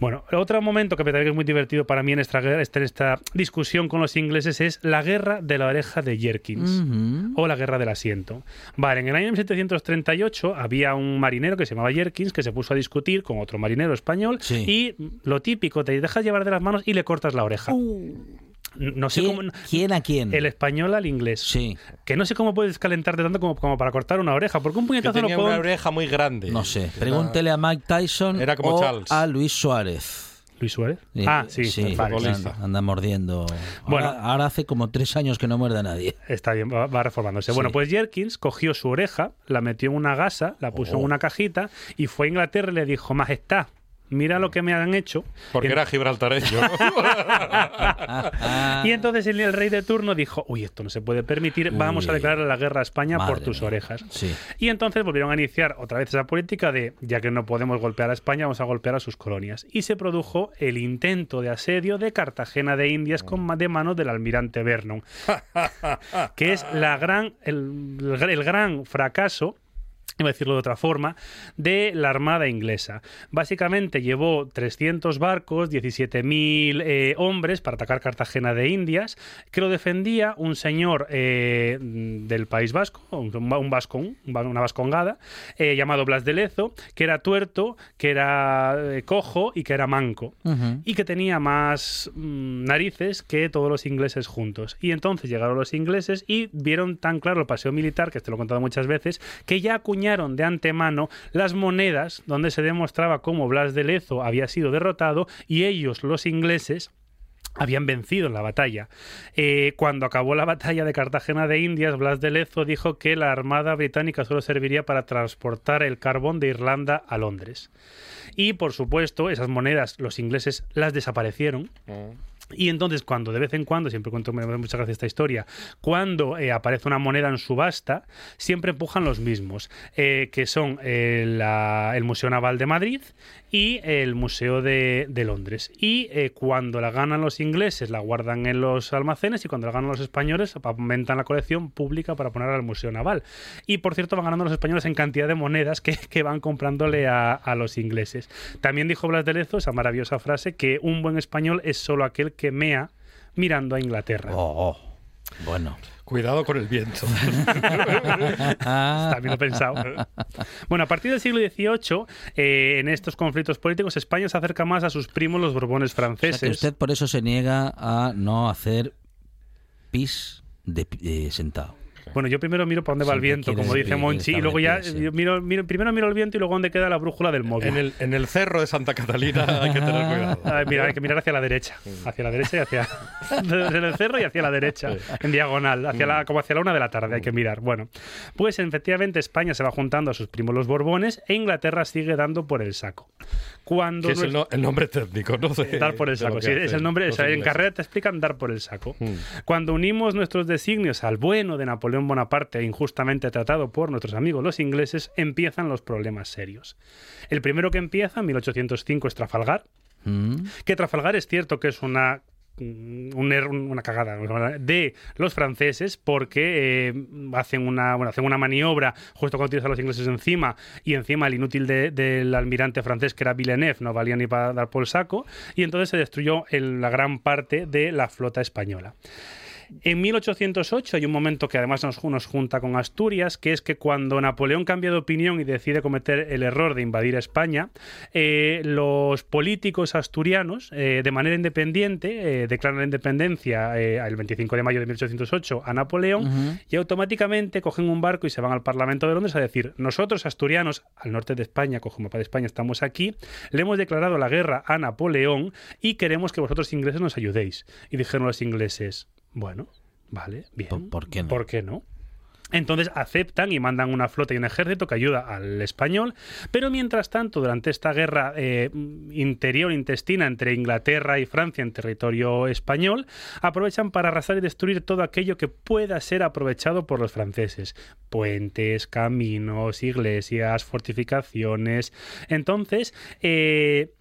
Bueno, otro momento que me parece que es muy divertido para mí en esta, en esta discusión con los ingleses es la guerra de la oreja de Jerkins o la guerra del asiento. Vale, en el año 1738 había un marinero que se llamaba Jerkins que se puso a discutir con otro marinero español Sí. y lo típico, te dejas llevar de las manos y le cortas la oreja. No sé ¿Quién, cómo... quién a quién? El español al inglés. Sí, Que no sé cómo puedes calentarte tanto como, como para cortar una oreja, porque un que puñetazo no tenía puedo... una oreja muy grande. no sé. Pregúntele a Mike Tyson Era como o Charles. a Luis Suárez. Luis Suárez. Ah, sí, vale. futbolista. anda, anda mordiendo. Bueno. ahora, ahora hace como tres años que no muerde a nadie. Está bien, va, va reformándose. Sí. Bueno, pues Jerkins cogió su oreja, la metió en una gasa, la puso Oh. en una cajita y fue a Inglaterra y le dijo, Majestad, mira lo que me han hecho. Porque Y- era gibraltareño. Y entonces el, el rey de turno dijo, uy, esto no se puede permitir, vamos a declarar la guerra a España por tus mía. orejas. Sí. Y entonces volvieron a iniciar otra vez esa política de, ya que no podemos golpear a España, vamos a golpear a sus colonias. Y se produjo el intento de asedio de Cartagena de Indias con de manos del almirante Vernon, que es la gran, el, el gran fracaso iba a decirlo de otra forma, de la Armada inglesa. Básicamente llevó 300 barcos, 17.000 eh, hombres para atacar Cartagena de Indias, que lo defendía un señor eh, del País Vasco, un, un vascón, una vascongada, eh, llamado Blas de Lezo, que era tuerto, que era eh, cojo y que era manco, y que tenía más mm, narices que todos los ingleses juntos. Y entonces llegaron los ingleses y vieron tan claro el paseo militar, que te lo he contado muchas veces, que ya acuñaron de antemano las monedas donde se demostraba cómo Blas de Lezo había sido derrotado y ellos, los ingleses, habían vencido en la batalla. Eh, cuando acabó la batalla de Cartagena de Indias, Blas de Lezo dijo que la Armada británica solo serviría para transportar el carbón de Irlanda a Londres. Y, por supuesto, esas monedas los ingleses las desaparecieron. Y entonces, cuando de vez en cuando, siempre cuento, me da mucha gracia esta historia, cuando eh, aparece una moneda en subasta, siempre empujan los mismos, eh, que son eh, el Museo Naval de Madrid y el Museo de, Londres. Y cuando la ganan los ingleses, la guardan en los almacenes y cuando la ganan los españoles, aumentan la colección pública para poner al Museo Naval. Y, por cierto, van ganando los españoles en cantidad de monedas que, que van comprándole a, a los ingleses. También dijo Blas de Lezo esa maravillosa frase que un buen español es solo aquel que mea mirando a Inglaterra. Oh, oh. Bueno. Cuidado con el viento. También lo he pensado. Bueno, a partir del siglo XVIII, eh, en estos conflictos políticos, España se acerca más a sus primos los Borbones O sea, franceses. que usted por eso se niega a no hacer pis de, eh, sentado. Bueno, yo primero miro para dónde va el viento, como dice Monchi, y luego ya yo miro, miro- primero miro el viento y luego dónde queda la brújula del móvil. En el, en el cerro de Santa Catalina hay que tener cuidado. Ay, mira, hay que mirar hacia la derecha. Hacia la derecha y hacia. en el cerro y hacia la derecha. En diagonal. Hacia la, como hacia la una de la tarde hay que mirar. Bueno, pues efectivamente España se va juntando a sus primos los Borbones e Inglaterra sigue dando por el saco. Cuando es el, nues- no- el nombre técnico, ¿no? De- Dar por el saco, sí, es el nombre, o los sea, en carrera te explican dar por el saco. Mm. Cuando unimos nuestros designios al bueno de Napoleón Bonaparte, injustamente tratado por nuestros amigos los ingleses, empiezan los problemas serios. El primero que empieza, en 1805, es Trafalgar, Mm. que Trafalgar es cierto que es una mm, er- una cagada de los franceses porque eh, hacen una bueno hacen una maniobra justo cuando tienes a los ingleses encima y encima el inútil de- del almirante francés que era Villeneuve no valía ni para dar por el saco y entonces se destruyó el- la gran parte de la flota española En 1808 hay un momento que además nos, nos junta con Asturias, que es que cuando Napoleón cambia de opinión y decide cometer el error de invadir España, eh, los políticos asturianos, eh, de manera independiente, eh, declaran la independencia el 25 de mayo de 1808 a Napoleón y automáticamente cogen un barco y se van al Parlamento de Londres a decir, nosotros asturianos, al norte de España, cojo mapa de España, estamos aquí, le hemos declarado la guerra a Napoleón y queremos que vosotros ingleses nos ayudéis. Y dijeron los ingleses, bueno, vale, bien. ¿Por- por qué no? ¿Por qué no? Entonces aceptan y mandan una flota y un ejército que ayuda al español, pero mientras tanto, durante esta guerra eh, interior, intestina entre Inglaterra y Francia en territorio español, aprovechan para arrasar y destruir todo aquello que pueda ser aprovechado por los franceses. Puentes, caminos, iglesias, fortificaciones. Entonces, eh,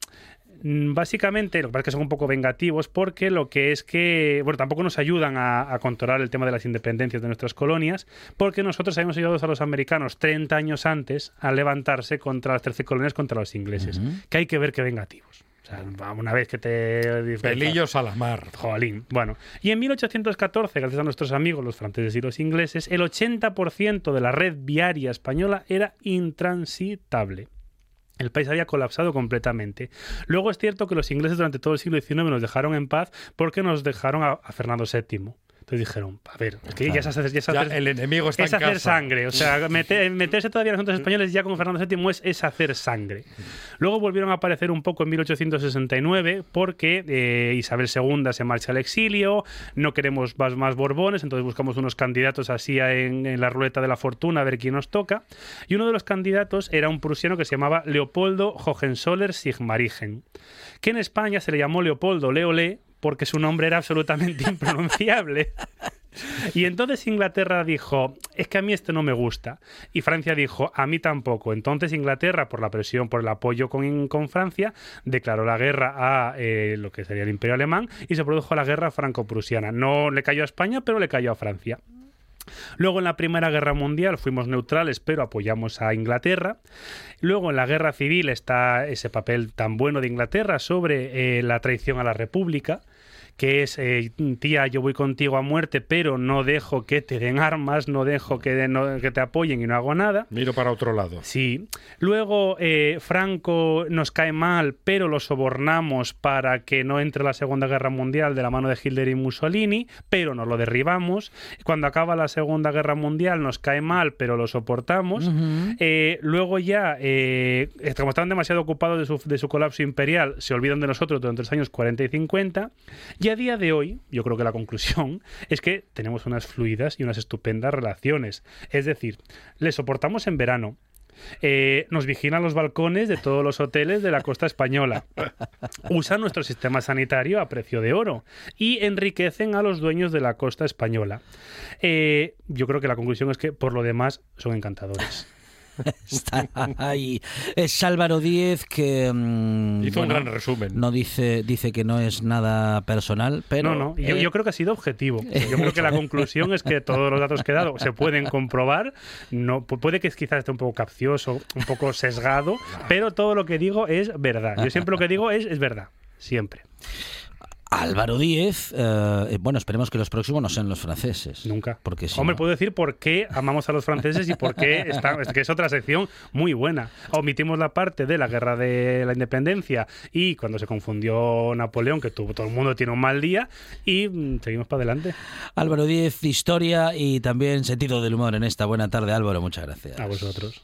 Básicamente, lo que pasa es que son un poco vengativos porque lo que es que, bueno, tampoco nos ayudan a, a controlar el tema de las independencias de nuestras colonias, porque nosotros habíamos ayudado a los americanos 30 años antes a levantarse contra las 13 colonias contra los ingleses. Que hay que ver que vengativos. O sea, una vez que te... Pelillos a la mar. Jolín. Bueno, y en 1814, gracias a nuestros amigos los franceses y los ingleses, el 80% de la red viaria española era intransitable. El país había colapsado completamente. Luego es cierto que los ingleses durante todo el siglo XIX nos dejaron en paz porque nos dejaron a, a Fernando VII. Entonces dijeron, a ver, es que ya es hacer, ya es Ya hacer- el enemigo está es en hacer casa. sangre. O sea, meter- meterse todavía en los asuntos españoles ya con Fernando VII es, es hacer sangre. Luego volvieron a aparecer un poco en 1869 porque eh, Isabel II se marcha al exilio, no queremos más, más Borbones, entonces buscamos unos candidatos así en, en la ruleta de la fortuna a ver quién nos toca. Y uno de los candidatos era un prusiano que se llamaba Leopoldo Hohenzoller Sigmaringen, que en España se le llamó Leopoldo Leolé porque su nombre era absolutamente impronunciable. Y entonces Inglaterra dijo, es que a mí esto no me gusta. Y Francia dijo, a mí tampoco. Entonces Inglaterra, por la presión, por el apoyo con, con Francia, declaró la guerra a eh, lo que sería el Imperio Alemán y se produjo la guerra franco-prusiana. No le cayó a España, pero le cayó a Francia. Luego en la Primera Guerra Mundial fuimos neutrales, pero apoyamos a Inglaterra. Luego en la Guerra Civil está ese papel tan bueno de Inglaterra sobre eh, la traición a la República que es, eh, tía, yo voy contigo a muerte, pero no dejo que te den armas, no dejo que, de- no- que te apoyen y no hago nada. Miro para otro lado. Sí. Luego, eh, Franco nos cae mal, pero lo sobornamos para que no entre la Segunda Guerra Mundial de la mano de Hitler y Mussolini, pero no lo derribamos. Cuando acaba la Segunda Guerra Mundial nos cae mal, pero lo soportamos. Eh, luego ya, eh, como estaban demasiado ocupados de su, de su colapso imperial, se olvidan de nosotros durante los años 40 y 50. Y a día de hoy, yo creo que la conclusión es que tenemos unas fluidas y unas estupendas relaciones. Es decir, le soportamos en verano. Eh, nos vigilan los balcones de todos los hoteles de la costa española. Usan nuestro sistema sanitario a precio de oro y enriquecen a los dueños de la costa española. Eh, yo creo que la conclusión es que por lo demás son encantadores. Está ahí. Es Álvaro Díez que mm, Hizo un gran resumen. No dice, dice que no es nada personal, pero no, no, yo, eh, yo creo que ha sido objetivo. Yo creo que la conclusión es que todos los datos que he dado se pueden comprobar. No, pu- puede que quizás esté un poco capcioso, un poco sesgado, pero todo lo que digo es verdad. Yo siempre lo que digo es, es verdad. Siempre. Álvaro Díez, eh, bueno, esperemos que los próximos no sean los franceses. Nunca. Porque si Hombre, no- puedo decir por qué amamos a los franceses y por qué está, es que es otra sección muy buena. Omitimos la parte de la guerra de la independencia y cuando se confundió Napoleón, que tuvo todo el mundo tiene un mal día, y mm, seguimos para adelante. Álvaro Díez, historia y también sentido del humor en esta buena tarde. Álvaro, muchas gracias. A vosotros.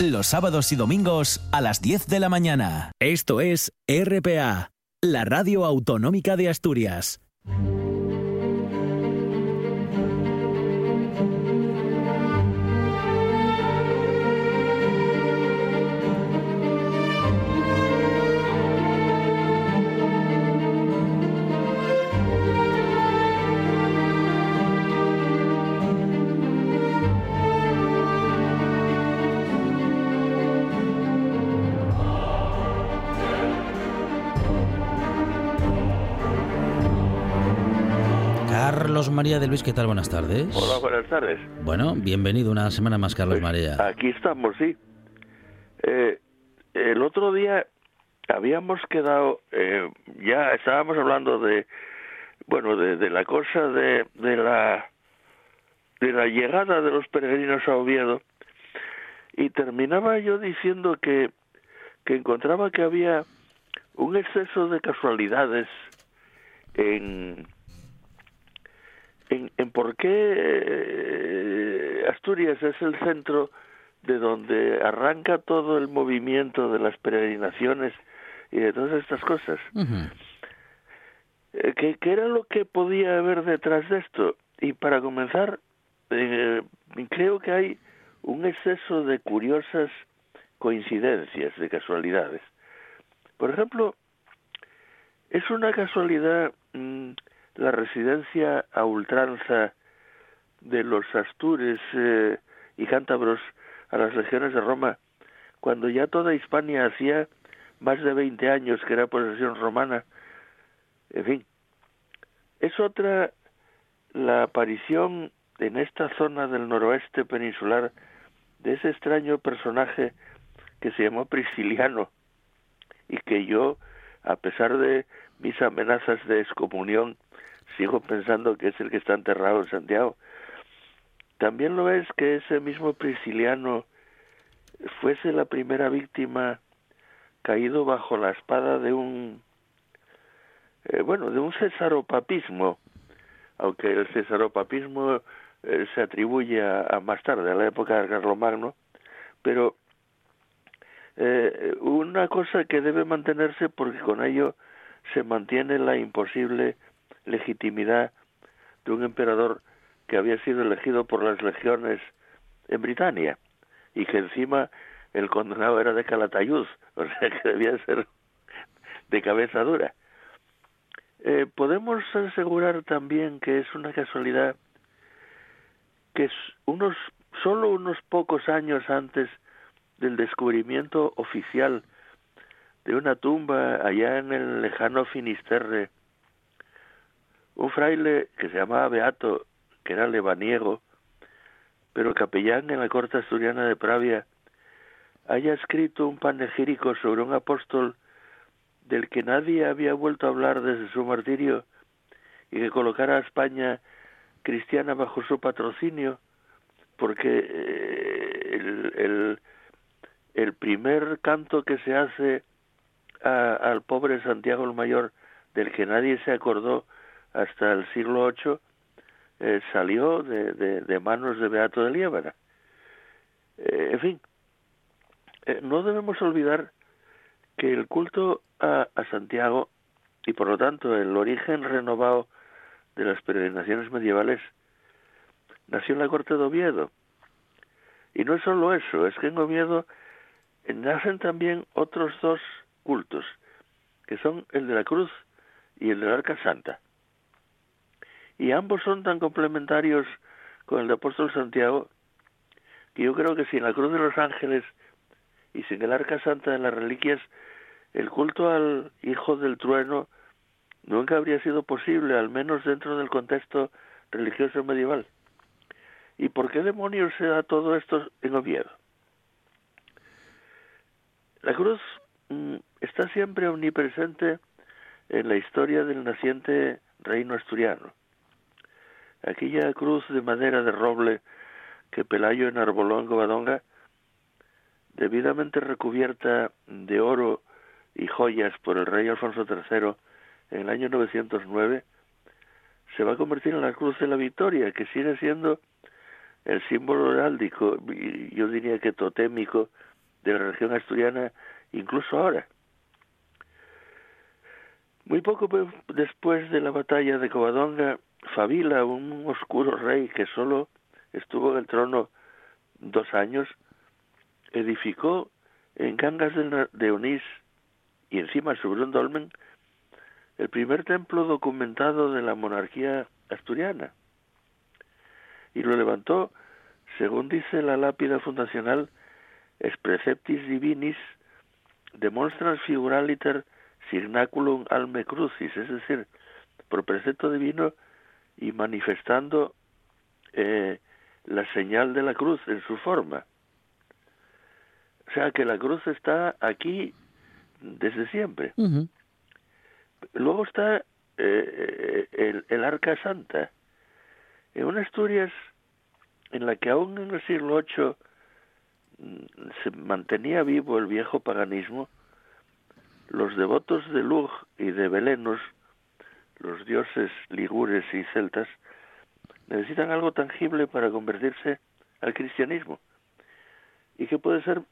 Los sábados y domingos a las 10 de la mañana. Esto es RPA, la radio autonómica de Asturias. María de Luis, ¿qué tal? Buenas tardes. Hola, buenas tardes. Bueno, bienvenido una semana más, Carlos María. Aquí estamos, sí. Eh, el otro día habíamos quedado, eh, ya estábamos hablando de, bueno, de, de la cosa de, de la de la llegada de los peregrinos a Oviedo y terminaba yo diciendo que que encontraba que había un exceso de casualidades en en, en por qué eh, Asturias es el centro de donde arranca todo el movimiento de las peregrinaciones y de todas estas cosas. Eh, ¿qué, ¿Qué era lo que podía haber detrás de esto? Y para comenzar, eh, creo que hay un exceso de curiosas coincidencias, de casualidades. Por ejemplo, es una casualidad mm, la residencia a ultranza de los astures eh, y cántabros a las legiones de Roma, cuando ya toda Hispania hacía más de 20 años que era posesión romana. En fin, es otra la aparición en esta zona del noroeste peninsular de ese extraño personaje que se llamó Prisciliano y que yo, a pesar de mis amenazas de excomunión, sigo pensando que es el que está enterrado en Santiago. También lo es que ese mismo Prisciliano fuese la primera víctima caído bajo la espada de un eh, bueno de un cesaropapismo aunque el cesaropapismo eh, se atribuye a, más tarde a la época de Carlomagno pero eh, una cosa que debe mantenerse porque con ello se mantiene la imposible legitimidad de un emperador que había sido elegido por las legiones en Britania y que encima el condenado era de Calatayud, o sea que debía ser de cabeza dura. Eh, podemos asegurar también que es una casualidad que unos solo unos pocos años antes del descubrimiento oficial de una tumba allá en el lejano Finisterre, un fraile que se llamaba Beato, que era lebaniego, pero capellán en la corte asturiana de Pravia, haya escrito un panegírico sobre un apóstol del que nadie había vuelto a hablar desde su martirio y que colocara a España cristiana bajo su patrocinio, porque eh, el, el, primer canto que se hace a, al pobre Santiago el Mayor, del que nadie se acordó hasta el siglo VIII, eh, salió de, de, manos de Beato de Liébana. Eh, en fin, eh, no debemos olvidar que el culto a, a, Santiago y por lo tanto el origen renovado de las peregrinaciones medievales nació en la corte de Oviedo. Y no es solo eso, es que en Oviedo nacen también otros dos cultos, que son el de la cruz y el de la arca santa. Y ambos son tan complementarios con el de apóstol Santiago que yo creo que sin la cruz de los ángeles y sin el arca santa de las reliquias, el culto al hijo del trueno nunca habría sido posible, al menos dentro del contexto religioso medieval. ¿Y por qué demonios se da todo esto en Oviedo? La cruz mm, está siempre omnipresente en la historia del naciente reino asturiano. Aquella cruz de madera de roble que Pelayo enarboló en Govadonga, debidamente recubierta de oro y joyas por el rey Alfonso III en el año 909, se va a convertir en la cruz de la victoria, que sigue siendo el símbolo heráldico, yo diría que totémico, de la región asturiana, incluso ahora. Muy poco después de la batalla de Covadonga, Fabila, un oscuro rey que solo estuvo en el trono dos años, edificó en Cangas de Onís y encima sobre un dolmen el primer templo documentado de la monarquía asturiana. Y lo levantó, según dice la lápida fundacional, es preceptis divinis demonstras figuraliter signaculum alme crucis, es decir, por precepto divino y manifestando eh, la señal de la cruz en su forma. O sea que la cruz está aquí desde siempre. Luego está eh, el, el, Arca Santa, en una Asturias en la que aún en el siglo VIII mm, se mantenía vivo el viejo paganismo, los devotos de Lug y de Belenos, los dioses ligures y celtas, necesitan algo tangible para convertirse al cristianismo. ¿Y qué puede ser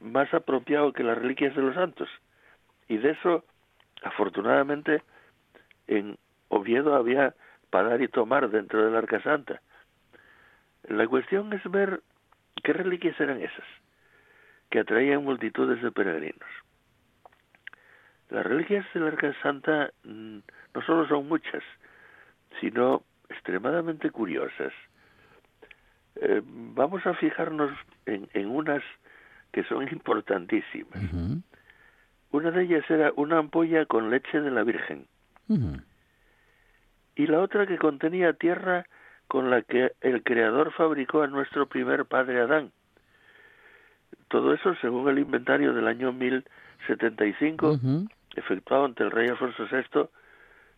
más apropiado que las reliquias de los santos? Y de eso, afortunadamente, en Oviedo había para dar y tomar dentro del Arca Santa. La cuestión es ver qué reliquias eran esas que atraían multitudes de peregrinos. Las reliquias del Arca Santa mm, no solo son muchas, sino extremadamente curiosas. Eh, vamos a fijarnos en, en, unas que son importantísimas. Una de ellas era una ampolla con leche de la Virgen. Y la otra que contenía tierra con la que el Creador fabricó a nuestro primer padre Adán. Todo eso según el inventario del año 1075, efectuado ante el rey Alfonso VI,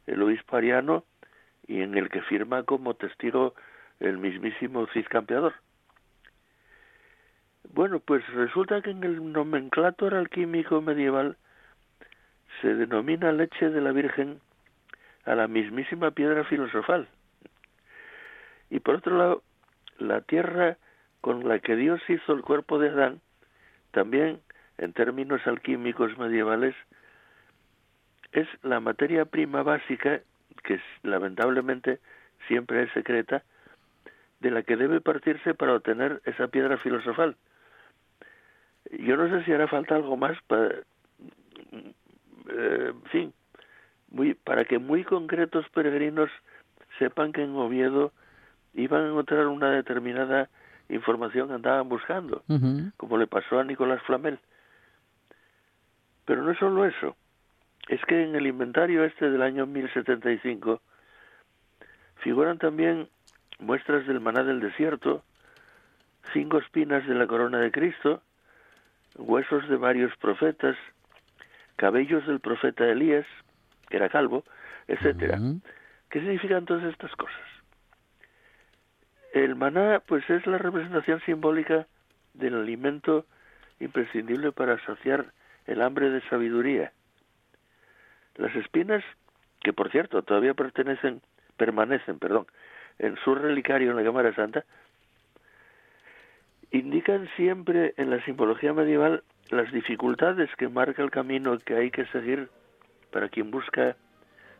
el obispo ariano, y en el que firma como testigo el mismísimo Cid Campeador. Bueno, pues resulta que en el nomenclator alquímico medieval se denomina leche de la Virgen a la mismísima piedra filosofal. Y por otro lado, la tierra con la que Dios hizo el cuerpo de Adán, también en términos alquímicos medievales, es la materia prima básica, que lamentablemente siempre es secreta, de la que debe partirse para obtener esa piedra filosofal. Yo no sé si hará falta algo más para, eh, en fin, muy, para que muy concretos peregrinos sepan que en Oviedo iban a encontrar una determinada información que andaban buscando, como le pasó a Nicolás Flamel. Pero no es solo eso, es que en el inventario este del año 1075 figuran también muestras del maná del desierto, cinco espinas de la corona de Cristo, huesos de varios profetas, cabellos del profeta Elías, que era calvo, etcétera. ¿Qué significan todas estas cosas? El maná, pues, es la representación simbólica del alimento imprescindible para saciar el hambre de sabiduría. Las espinas, que por cierto todavía pertenecen, permanecen, perdón, en su relicario en la Cámara Santa, indican siempre en la simbología medieval las dificultades que marca el camino que hay que seguir para quien busca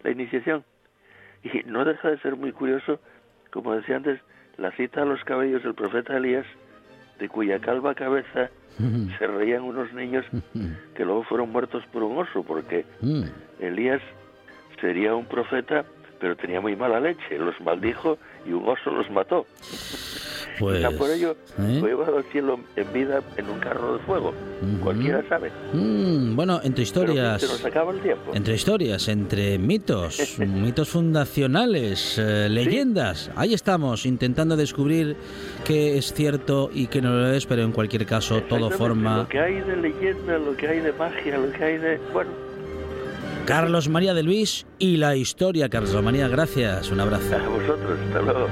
la iniciación. Y no deja de ser muy curioso, como decía antes, la cita a los cabellos del profeta Elías, de cuya calva cabeza se reían unos niños que luego fueron muertos por un oso, porque mm. Elías sería un profeta, pero tenía muy mala leche, los maldijo y un oso los mató. Pues, por ello ¿eh? fue llevado al cielo en vida en un carro de fuego. Cualquiera sabe. Mm, bueno, entre historias. se nos acaba el tiempo. Entre historias, entre mitos, mitos fundacionales, eh, leyendas. Ahí estamos, intentando descubrir qué es cierto y qué no lo es, pero en cualquier caso, todo forma. Lo que hay de leyenda, lo que hay de magia, lo que hay de. Bueno. Carlos María de Luis y la historia. Carlos María, gracias. Un abrazo. A vosotros, hasta luego.